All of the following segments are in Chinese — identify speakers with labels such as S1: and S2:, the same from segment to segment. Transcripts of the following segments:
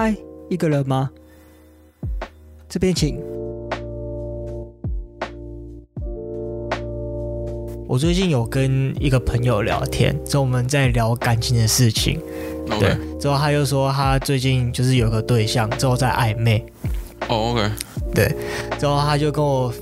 S1: 嗨，一个人吗？这边请。我最近有跟一个朋友聊天，之后我们在聊感情的事情。对，之后他又说他最近就是有个对象，之后在暧昧。
S2: 哦、oh，OK。
S1: 对，之后他就跟我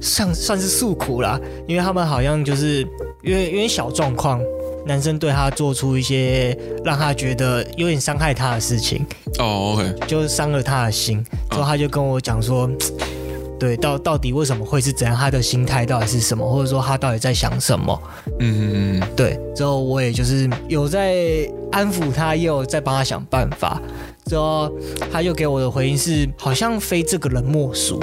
S1: 算算是诉苦啦，因为他们好像就是因为因为小状况。男生对他做出一些让他觉得有点伤害他的事情，
S2: 哦、oh，OK，
S1: 就伤了他的心。之后他就跟我讲说，oh. 对，到到底为什么会是怎样？他的心态到底是什么？或者说他到底在想什么？
S2: 嗯嗯嗯，
S1: 对。之后我也就是有在安抚他，也有在帮他想办法。之后他又给我的回应是，好像非这个人莫属。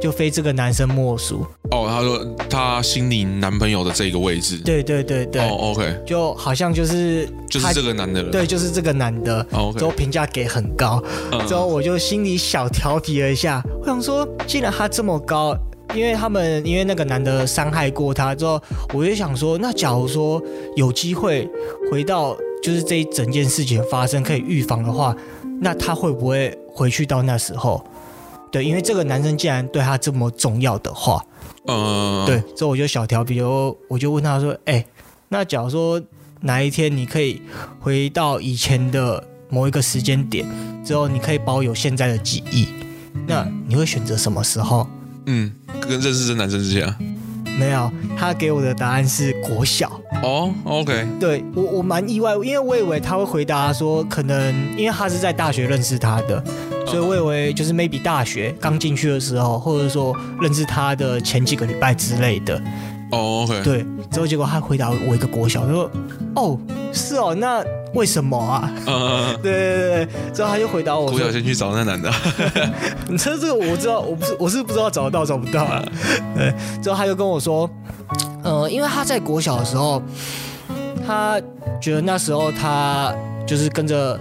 S1: 就非这个男生莫属
S2: 哦。他说他心里男朋友的这个位置，
S1: 对对对对。
S2: 哦，OK，
S1: 就好像就是
S2: 就是这个男的了。
S1: 对，就是这个男的。哦，OK。之后评价给很高，之后我就心里小调皮了一下，我想说，既然他这么高，因为他们因为那个男的伤害过他之后，我就想说，那假如说有机会回到就是这一整件事情发生可以预防的话，那他会不会回去到那时候？对，因为这个男生既然对他这么重要的话，
S2: 嗯，
S1: 对，所以我就小调皮，我我就问他说：“哎，那假如说哪一天你可以回到以前的某一个时间点之后，你可以保有现在的记忆，那你会选择什么时候？”
S2: 嗯，跟认识这男生之前，
S1: 没有，他给我的答案是国小。
S2: 哦，OK，
S1: 对，我我蛮意外，因为我以为他会回答说，可能因为他是在大学认识他的。所以我以为就是 maybe 大学刚进去的时候，或者说认识他的前几个礼拜之类的。
S2: 哦。
S1: 对，之后结果他回答我一个国小，他说：“哦，是哦，那为什么啊？”
S2: 嗯，
S1: 对对对。之后他就回答我：“
S2: 国小先去找那男的。”
S1: 你这这个我知道，我不是我是不知道找得到找不到啊。对，之后他就跟我说：“呃，因为他在国小的时候，他觉得那时候他就是跟着。”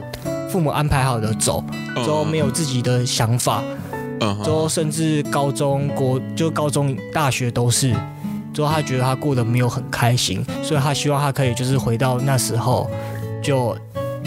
S1: 父母安排好的走，之后没有自己的想法，之后甚至高中国就高中大学都是，之后他觉得他过得没有很开心，所以他希望他可以就是回到那时候，就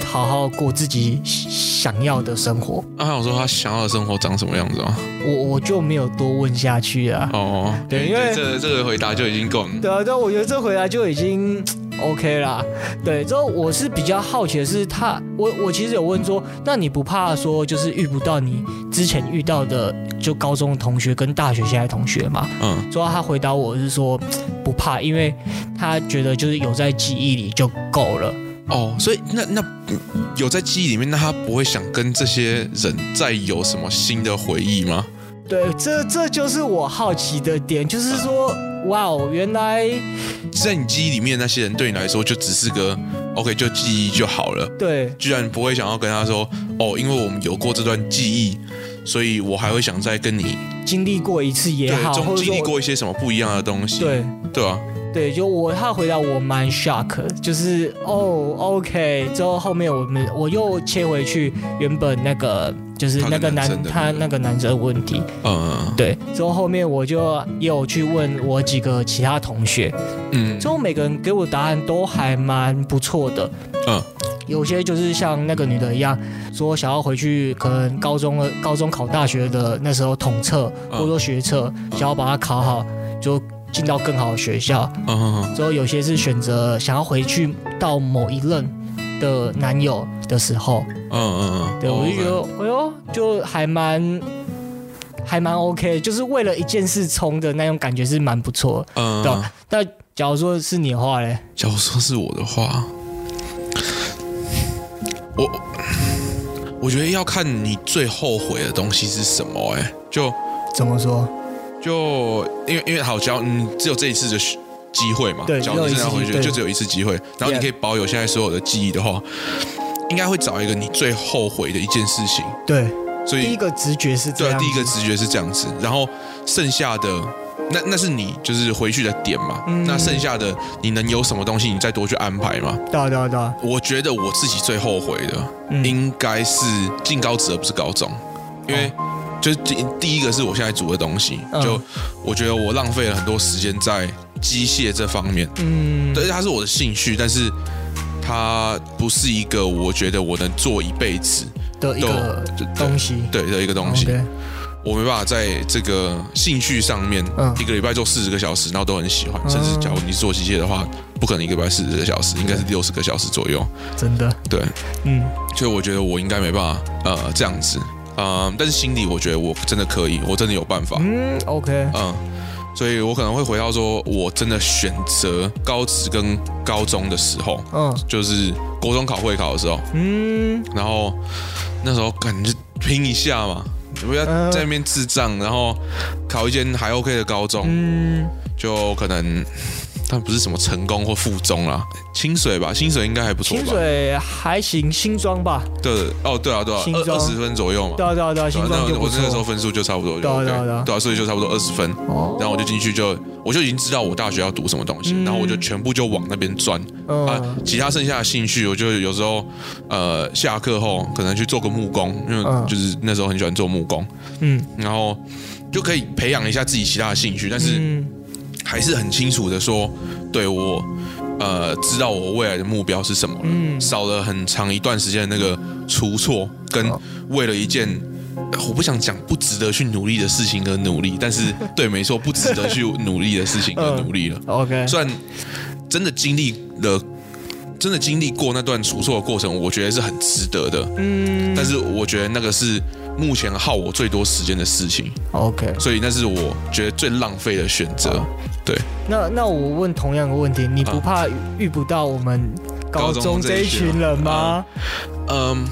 S1: 好好过自己想要的生活。
S2: 那他有说他想要的生活长什么样子吗？
S1: 我我就没有多问下去啊。
S2: 哦，对，因为这这个回答就已经够了。
S1: 对啊，对我觉得这回答就已经。OK 啦，对，之后我是比较好奇的是他，我我其实有问说，那你不怕说就是遇不到你之前遇到的就高中同学跟大学现在同学吗？
S2: 嗯，
S1: 之后他回答我是说不怕，因为他觉得就是有在记忆里就够了。
S2: 哦，所以那那有在记忆里面，那他不会想跟这些人再有什么新的回忆吗？
S1: 对，这这就是我好奇的点，就是说。嗯哇哦，原来
S2: 在你记忆里面那些人对你来说就只是个 OK，就记忆就好了。
S1: 对，
S2: 居然不会想要跟他说哦，因为我们有过这段记忆，所以我还会想再跟你
S1: 经历过一次也好，
S2: 中经历过一些什么不一样的东西。
S1: 对，
S2: 对啊。
S1: 对，就我他回答我蛮 shock，就是哦，OK，之后后面我们我又切回去原本那个就是那个男他那个男生的问题，
S2: 嗯，
S1: 对，之后后面我就也有去问我几个其他同学，
S2: 嗯，
S1: 之后每个人给我答案都还蛮不错的，
S2: 嗯，
S1: 有些就是像那个女的一样，说想要回去，可能高中的高中考大学的那时候统测或者说学测，想要把它考好，就。进到更好的学校，之后有些是选择想要回去到某一任的男友的时候，
S2: 嗯嗯嗯，
S1: 对，我就觉得，哎呦，就还蛮还蛮 OK，就是为了一件事冲的那种感觉是蛮不错，嗯，对。那假如说是你的话嘞？
S2: 假如说是我的话，我我觉得要看你最后悔的东西是什么，哎，就
S1: 怎么说？
S2: 就因为因为好教，你，只有这一次的机会嘛，对，只要你这样回去，就只有一次机会。然后你可以保有现在所有的记忆的话，应该会找一个你最后悔的一件事情。
S1: 对，
S2: 所以
S1: 第一个直觉是这样，
S2: 对，第一个直觉是这样子。然后剩下的那那是你就是回去的点嘛。嗯，那剩下的你能有什么东西，你再多去安排嘛。
S1: 对啊对啊对啊。
S2: 我觉得我自己最后悔的，应该是进高职而不是高中，因为。就第第一个是我现在煮的东西，就我觉得我浪费了很多时间在机械这方面，
S1: 嗯，
S2: 对，它是我的兴趣，但是它不是一个我觉得我能做一辈子，
S1: 的一个东西，
S2: 对的一个东西。我没办法在这个兴趣上面，一个礼拜做四十个小时，然后都很喜欢。甚至假如你是做机械的话，不可能一个礼拜四十个小时，应该是六十个小时左右。
S1: 真的，
S2: 对，嗯，所以我觉得我应该没办法，呃，这样子，嗯，但是心里我觉得我真的可以，我真的有办法。
S1: 嗯，OK，
S2: 嗯，所以我可能会回到说，我真的选择高职跟高中的时候，嗯，就是国中考会考的时候，嗯，然后那时候感觉拼一下嘛。不要在那边智障，然后考一间还 OK 的高中，就可能。但不是什么成功或附中啦，清水吧，清水应该还不错吧。
S1: 清水还行，新庄吧。
S2: 对，哦，对啊，对啊，二二十分左右嘛。
S1: 对啊，对啊，对啊，新庄。
S2: 我那个时候分数就差不多，
S1: 对啊，对啊，
S2: 对啊，所以就差不多二十分。哦。然后我就进去就，我就已经知道我大学要读什么东西，然后我就全部就往那边钻。啊，其他剩下的兴趣，我就有时候呃下课后可能去做个木工，因为就是那时候很喜欢做木工。嗯。然后就可以培养一下自己其他的兴趣，但是。还是很清楚的说，对我，呃，知道我未来的目标是什么了。嗯，少了很长一段时间的那个出错，跟为了一件我不想讲不值得去努力的事情而努力，但是对，没错，不值得去努力的事情而努力了。OK，虽然真的经历了，真的经历过那段出错的过程，我觉得是很值得的。嗯，但是我觉得那个是。目前耗我最多时间的事情，OK，所以那是我觉得最浪费的选择。对，
S1: 那那我问同样的问题，你不怕遇不到我们高中这一群人吗？
S2: 嗯，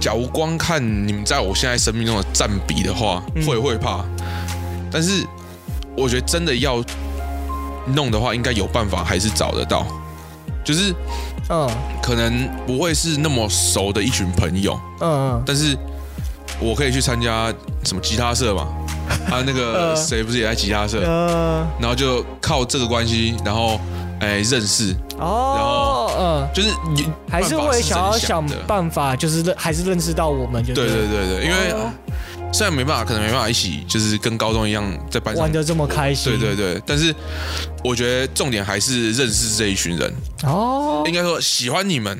S2: 假如光看你们在我现在生命中的占比的话，会会怕。但是我觉得真的要弄的话，应该有办法，还是找得到。就是，嗯，可能不会是那么熟的一群朋友，嗯嗯，但是。我可以去参加什么吉他社嘛？啊，那个谁不是也在吉他社？然后就靠这个关系，然后哎认识。哦，然后嗯，就是你
S1: 还是会想要想办法，就是认还是认识到我们就对
S2: 对对对，因为虽然没办法，可能没办法一起，就是跟高中一样在班上
S1: 玩的这么开心，
S2: 对对对，但是我觉得重点还是认识这一群人哦，应该说喜欢你们。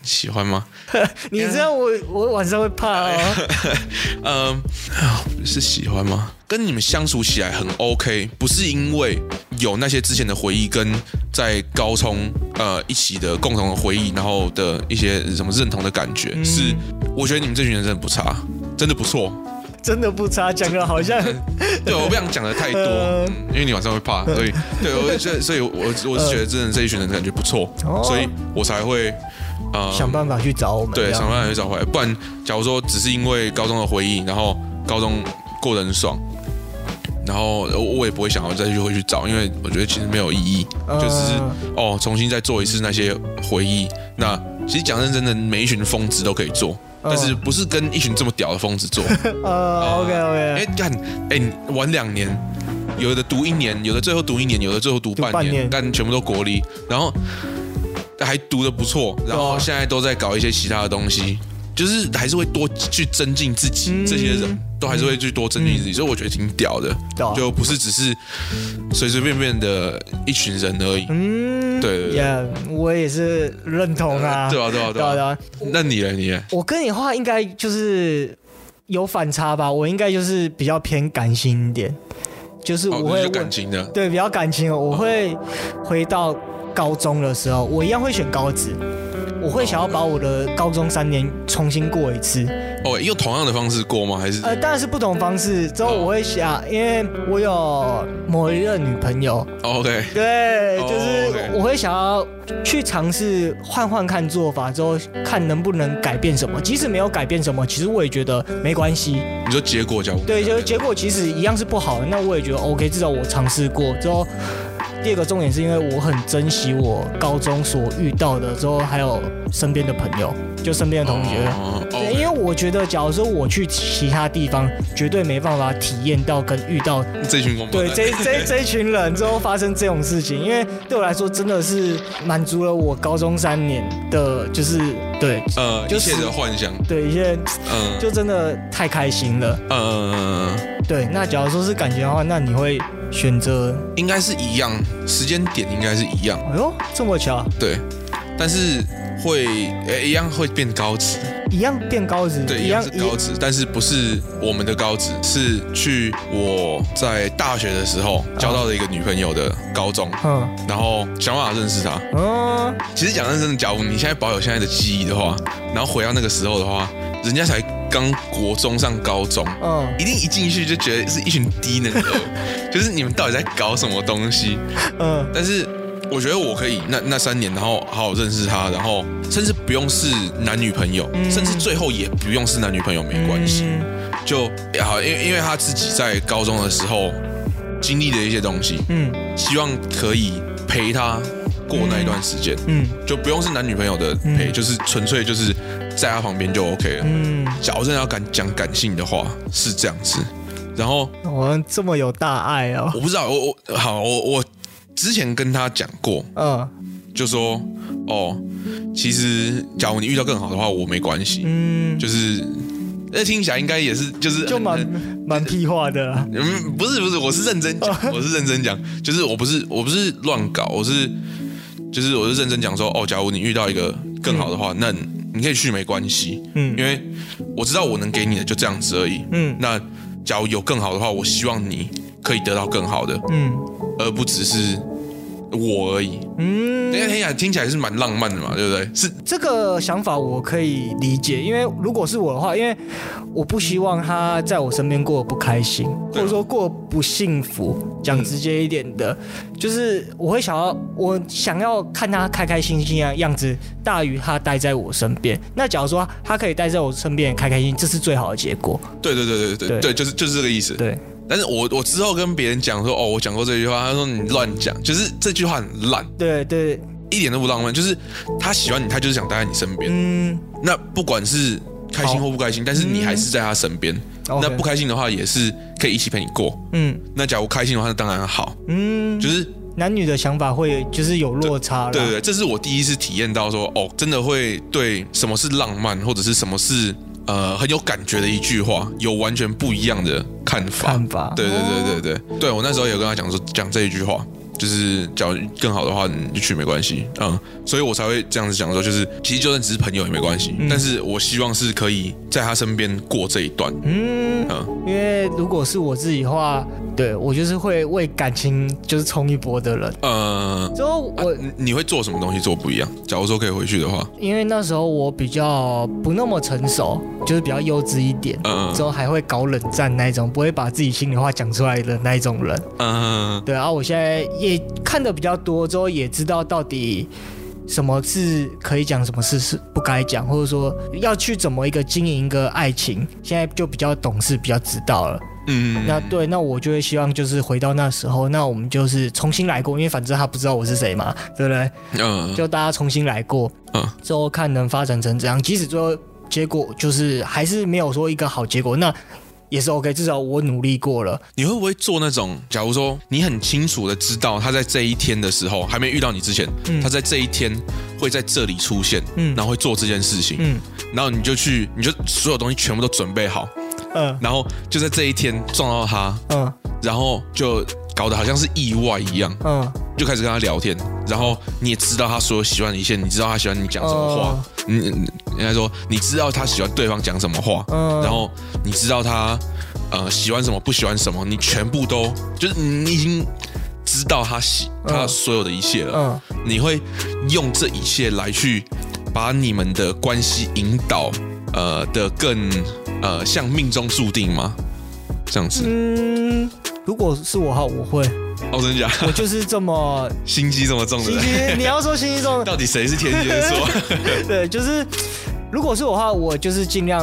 S2: 喜欢吗？
S1: 你这样我我晚上会怕哦。
S2: 嗯，是喜欢吗？跟你们相处起来很 OK，不是因为有那些之前的回忆跟在高中呃一起的共同的回忆，然后的一些什么认同的感觉，是我觉得你们这群人真的不差，真的不错，
S1: 真的不差。讲的好像
S2: 对，我不想讲的太多，嗯，因为你晚上会怕，所以对我 觉得，所以我我是觉得真的这一群人感觉不错，所以我才会。
S1: 呃，想办法去找我们，
S2: 对，想办法去找回来。不然，假如说只是因为高中的回忆，然后高中过得很爽，然后我也不会想要再去回去找，因为我觉得其实没有意义，呃、就只是哦，重新再做一次那些回忆。那其实讲认真的，每一群疯子都可以做，但是不是跟一群这么屌的疯子做。
S1: 呃，OK OK。
S2: 哎，干，哎，玩两年，有的读一年，有的最后读一年，有的最后读半年，但全部都国立，然后。还读的不错，然后现在都在搞一些其他的东西，就是还是会多去增进自己。这些人都还是会去多增进自己，所以我觉得挺屌的，就不是只是随随便便的一群人而已。嗯，对对对，
S1: 我也是认同啊。
S2: 对啊对啊对啊。那你呢？你呢？
S1: 我跟你话应该就是有反差吧？我应该就是比较偏感性一点，就是我会
S2: 感情的，
S1: 对，比较感情，我会回到。高中的时候，我一样会选高职，我会想要把我的高中三年重新过一次。
S2: 哦，用同样的方式过吗？还是？
S1: 呃，当然是不同方式。之后我会想，因为我有某一任女朋友。
S2: OK。
S1: 对，就是我会想要去尝试换换看做法，之后看能不能改变什么。即使没有改变什么，其实我也觉得没关系。
S2: 你说结果，讲
S1: 对，就是结果其实一样是不好的，那我也觉得 OK，至少我尝试过之后。第二个重点是因为我很珍惜我高中所遇到的，之后还有身边的朋友，就身边的同学。对，因为我觉得，假如说我去其他地方，绝对没办法体验到跟遇到
S2: 这群人。
S1: 对，这这这群人之后发生这种事情，因为对我来说真的是满足了我高中三年的，就是对，
S2: 呃，一切的幻想。
S1: 对，一些，嗯，就真的太开心了。嗯嗯嗯嗯。对，那假如说是感情的话，那你会？选择
S2: 应该是一样，时间点应该是一样。
S1: 哎呦，这么巧？
S2: 对，但是会诶一样会变高职。
S1: 一样变高职，
S2: 对，一样是高职，但是不是我们的高职，是去我在大学的时候交到的一个女朋友的高中，嗯，然后想办法认识她。嗯，其实讲认真的，假如你现在保有现在的记忆的话，然后回到那个时候的话，人家才刚国中上高中，嗯，一定一进去就觉得是一群低能儿，就是你们到底在搞什么东西？嗯，但是。我觉得我可以那那三年，然后好好认识他，然后甚至不用是男女朋友，嗯、甚至最后也不用是男女朋友没关系，嗯、就好，因为因为他自己在高中的时候经历的一些东西，嗯，希望可以陪他过那一段时间，嗯，就不用是男女朋友的陪，嗯、就是纯粹就是在他旁边就 OK 了，嗯，假如真的要敢讲感性的话是这样子，然后
S1: 我这么有大爱哦，
S2: 我不知道，我我好我我。之前跟他讲过，嗯，就说哦，其实假如你遇到更好的话，我没关系，嗯，就是那听起来应该也是，就是
S1: 就蛮蛮屁话的，
S2: 嗯，不是不是，我是认真讲，我是认真讲，就是我不是我不是乱搞，我是就是我是认真讲说，哦，假如你遇到一个更好的话，那你可以去没关系，嗯，因为我知道我能给你的就这样子而已，嗯，那假如有更好的话，我希望你可以得到更好的，嗯。而不只是我而已。嗯，听起来听起来是蛮浪漫的嘛，对不对？是
S1: 这个想法我可以理解，因为如果是我的话，因为我不希望他在我身边过得不开心，或者说过得不幸福。讲直接一点的，就是我会想要，我想要看他开开心心的样子，大于他待在我身边。那假如说他可以待在我身边开开心，这是最好的结果。
S2: 对对对对对对，对，就是就是这个意思。
S1: 对。
S2: 但是我我之后跟别人讲说，哦，我讲过这句话，他说你乱讲，就是这句话很烂，
S1: 对对，
S2: 一点都不浪漫，就是他喜欢你，他就是想待在你身边，嗯，那不管是开心或不开心，但是你还是在他身边，那不开心的话也是可以一起陪你过，嗯，那假如开心的话，那当然好，嗯，就是
S1: 男女的想法会就是有落差，
S2: 对对，这是我第一次体验到说，哦，真的会对什么是浪漫或者是什么是。呃，很有感觉的一句话，有完全不一样的看法。
S1: 看法，
S2: 对对对对对，对我那时候也有跟他讲说，讲这一句话。就是讲更好的话，你就去没关系，嗯，所以我才会这样子讲说，就是其实就算只是朋友也没关系，嗯、但是我希望是可以在他身边过这一段，嗯
S1: 嗯，因为如果是我自己的话，对我就是会为感情就是冲一波的人，呃，之后我、啊、
S2: 你会做什么东西做不一样？假如说可以回去的话，
S1: 因为那时候我比较不那么成熟，就是比较幼稚一点，嗯，之后还会搞冷战那一种，不会把自己心里话讲出来的那一种人，嗯，对，然后我现在也。也看的比较多之后，也知道到底什么是可以讲，什么事是不该讲，或者说要去怎么一个经营一个爱情，现在就比较懂事，比较知道了。嗯，那对，那我就会希望就是回到那时候，那我们就是重新来过，因为反正他不知道我是谁嘛，对不对？嗯，就大家重新来过，嗯，之后看能发展成怎样，即使最后结果就是还是没有说一个好结果，那。也是 OK，至少我努力过了。
S2: 你会不会做那种？假如说你很清楚的知道他在这一天的时候还没遇到你之前，嗯、他在这一天会在这里出现，嗯，然后会做这件事情，嗯，然后你就去，你就所有东西全部都准备好，嗯，然后就在这一天撞到他，嗯，然后就搞得好像是意外一样，嗯，就开始跟他聊天，然后你也知道他所有喜欢的一切，你知道他喜欢你讲什么话，嗯。嗯应该说，你知道他喜欢对方讲什么话，嗯，然后你知道他呃喜欢什么不喜欢什么，你全部都就是你已经知道他喜他所有的一切了，嗯，你会用这一切来去把你们的关系引导呃的更呃像命中注定吗？这样子？嗯，
S1: 如果是我哈，我会。
S2: 哦，真的假？
S1: 我就是这么
S2: 心机这么重的。
S1: 心机，你要说心机重，
S2: 到底谁是天蝎座？
S1: 对，就是。如果是我的话，我就是尽量，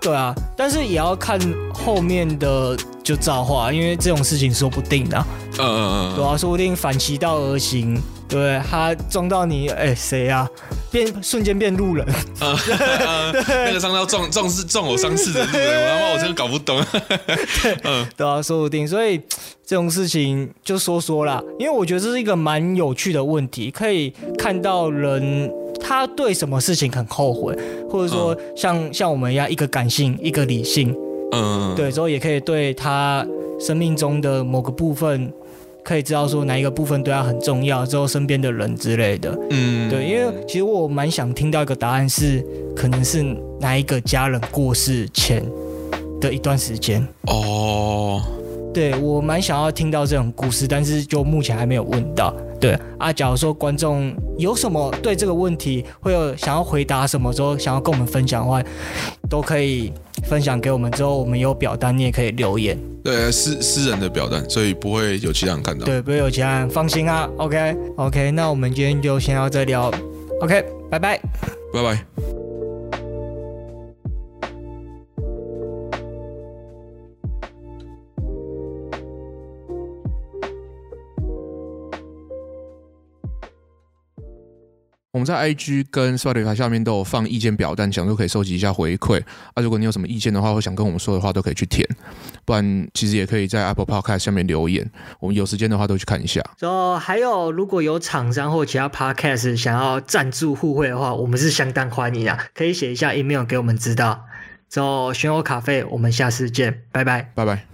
S1: 对啊，但是也要看后面的就造化，因为这种事情说不定的，嗯嗯嗯，对啊，说不定反其道而行，对，他撞到你，哎，谁呀？变瞬间变路人，嗯，
S2: 那个伤到撞撞是撞我伤势的 路人，我他妈我真的搞不懂，
S1: 嗯，对啊，说不定，所以这种事情就说说啦，因为我觉得这是一个蛮有趣的问题，可以看到人。他对什么事情很后悔，或者说像、嗯、像我们一样，一个感性，一个理性，嗯，对，之后也可以对他生命中的某个部分可以知道说哪一个部分对他很重要，之后身边的人之类的。嗯，对，因为其实我蛮想听到一个答案是，可能是哪一个家人过世前的一段时间。哦，对，我蛮想要听到这种故事，但是就目前还没有问到。对啊，假如说观众有什么对这个问题会有想要回答什么之后想要跟我们分享的话，都可以分享给我们。之后我们有表单，你也可以留言。
S2: 对，私私人的表单，所以不会有其他人看到。
S1: 对，不会有其他人，放心啊。OK OK，那我们今天就先到这里哦。OK，拜拜，
S2: 拜拜。们在 IG 跟 Spotify 下面都有放意见表单，想说可以收集一下回馈啊。如果你有什么意见的话，或想跟我们说的话，都可以去填。不然，其实也可以在 Apple Podcast 下面留言，我们有时间的话都去看一下。
S1: 然后还有，如果有厂商或其他 Podcast 想要赞助互惠的话，我们是相当欢迎啊，可以写一下 email 给我们知道。之后选我卡费，我们下次见，拜拜，
S2: 拜拜。